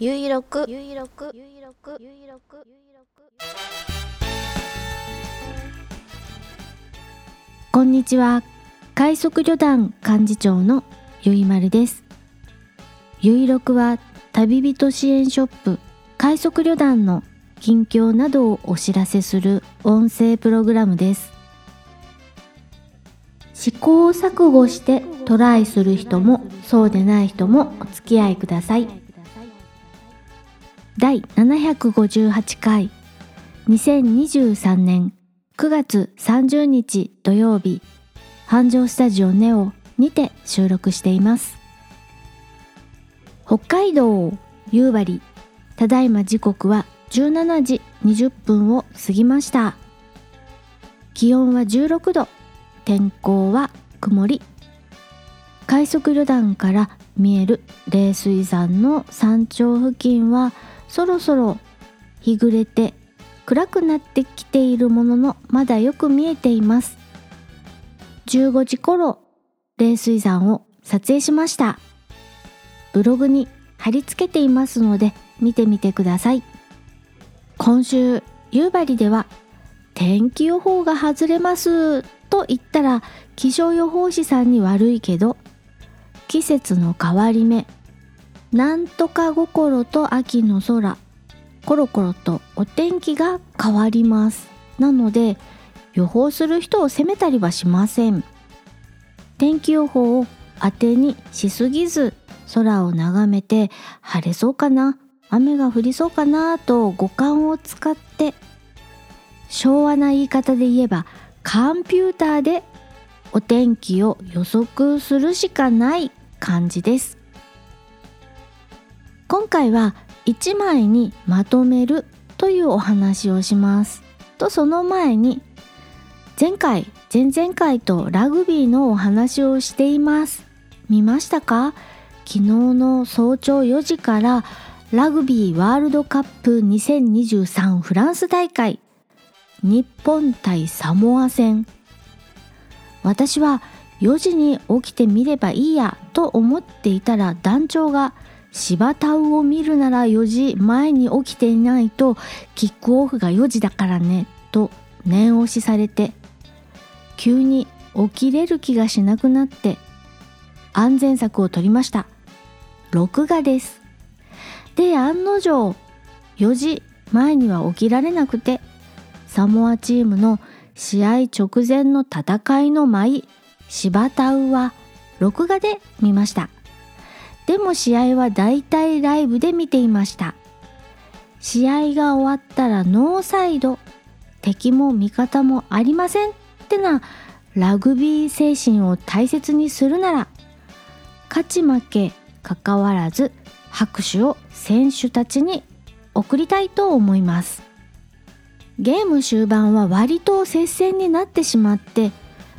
ゆいろくゆいろくゆいろくゆいろくゆいろくこんにちは。快速旅団幹事長のゆいまるです。ゆいろくは旅人支援ショップ快速旅団の近況などをお知らせする音声プログラムです。試行錯誤してトライする人もそうでない人もお付き合いください。第758回。2023年9月30日土曜日。繁盛スタジオネオにて収録しています。北海道夕張ただいま時刻は17時20分を過ぎました。気温は16度天候は曇り。快速旅団から見える冷水山の山頂付近はそろそろ日暮れて暗くなってきているもののまだよく見えています。15時頃冷水山を撮影しました。ブログに貼り付けていますので見てみてください。今週夕張では天気予報が外れますと言ったら気象予報士さんに悪いけど季節の変わり目なんとか心と秋の空。コロコロとお天気が変わります。なので予報する人を責めたりはしません。天気予報を当てにしすぎず空を眺めて晴れそうかな雨が降りそうかなと五感を使って昭和な言い方で言えばコンピューターでお天気を予測するしかない感じです。今回は1枚にまとめるというお話をします。とその前に前回前々回とラグビーのお話をしています。見ましたか？昨日の早朝4時からラグビーワールドカップ2023フランス大会。日本対サモア戦。私は4時に起きてみればいいやと思っていたら団長が芝田を見るなら4時前に起きていないとキックオフが4時だからねと念押しされて急に起きれる気がしなくなって安全策を取りました。録画です。で案の定4時前には起きられなくてサモアチームの試合直前の戦いの舞芝田は録画で見ました。でも試合はだいたいライブで見ていました。試合が終わったらノーサイド。敵も味方もありませんってなラグビー精神を大切にするなら勝ち負けかかわらず拍手を選手たちに送りたいと思います。ゲーム終盤は割と接戦になってしまって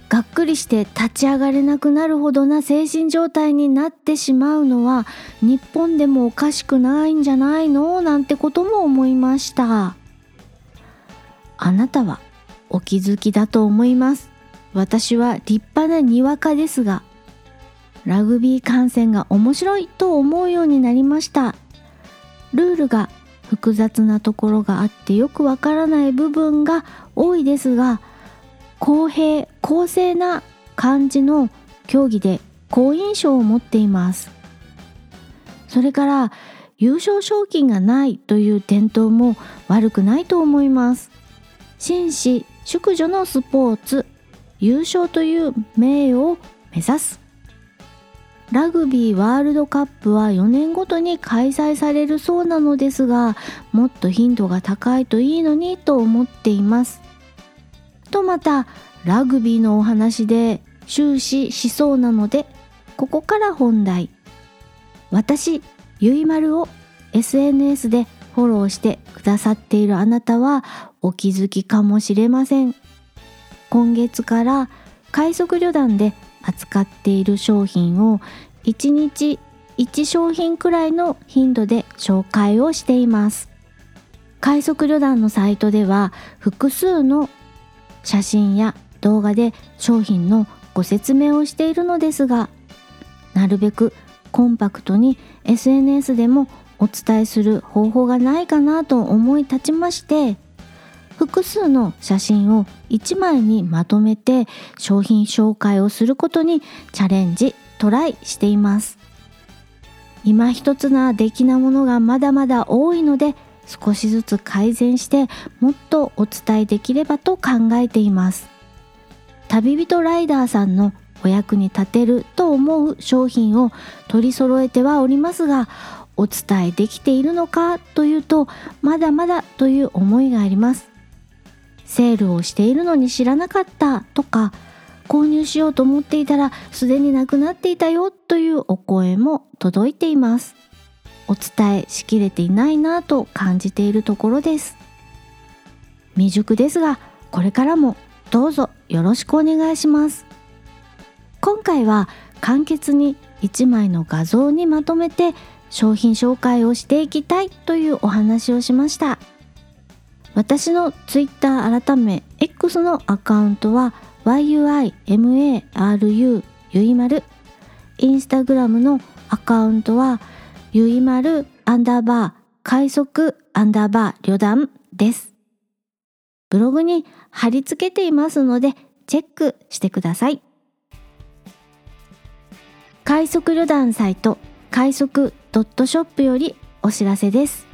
がっくりして立ち上がれなくなるほどな精神状態になってしまうのは日本でもおかしくないんじゃないの？なんてことも思いました。あなたはお気づきだと思います。私は立派なにわかですがラグビー観戦が面白いと思うようになりました。ルールが複雑なところがあってよくわからない部分が多いですが公平公正な感じの競技で好印象を持っています。それから優勝賞金がないという伝統も悪くないと思います。紳士淑女のスポーツ優勝という名誉を目指す。ラグビーワールドカップは4年ごとに開催されるそうなのですがもっと頻度が高いといいのにと思っています。とまたラグビーのお話で終始しそうなのでここから本題。私ゆいまるを SNS でフォローしてくださっているあなたはお気づきかもしれません。今月から快速旅団で扱っている商品を1日1商品くらいの頻度で紹介をしています。快速旅団のサイトでは複数の写真や動画で商品のご説明をしているのですがなるべくコンパクトに SNS でもお伝えする方法がないかなと思い立ちまして複数の写真を1枚にまとめて商品紹介をすることにチャレンジトライしています。今一つな出来なものがまだまだ多いので少しずつ改善してもっとお伝えできればと考えています。旅人ライダーさんのお役に立てると思う商品を取り揃えてはおりますがお伝えできているのかというとまだまだという思いがあります。セールをしているのに知らなかったとか購入しようと思っていたらすでになくなっていたよというお声も届いています。お伝えしきれていないなと感じているところです。未熟ですがこれからもどうぞよろしくお願いします。今回は簡潔に1枚の画像にまとめて商品紹介をしていきたいというお話をしました。私の Twitter 改め X のアカウントは yuimaru ゆいまるインスタグラムのアカウントはゆいまるアンダーバー快速アンダーバー旅団です。ブログに貼り付けていますのでチェックしてください。快速旅団サイト快速ドットショップよりお知らせです。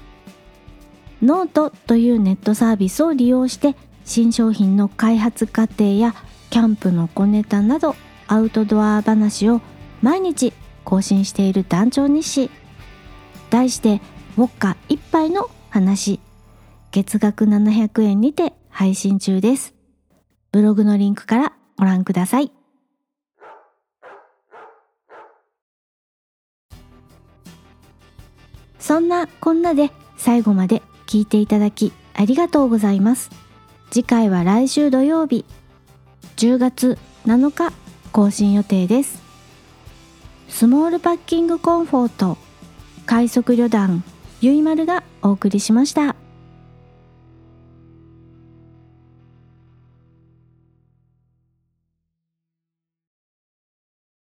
ノートというネットサービスを利用して新商品の開発過程やキャンプの小ネタなどアウトドア話を毎日更新している団長日誌。題してウォッカ一杯の話。月額700円にて配信中です。ブログのリンクからご覧ください。そんなこんなで最後まで聞いていただきありがとうございます。次回は来週土曜日。10月7日更新予定です。スモールパッキングコンフォート快速旅団ゆいまるがお送りしました。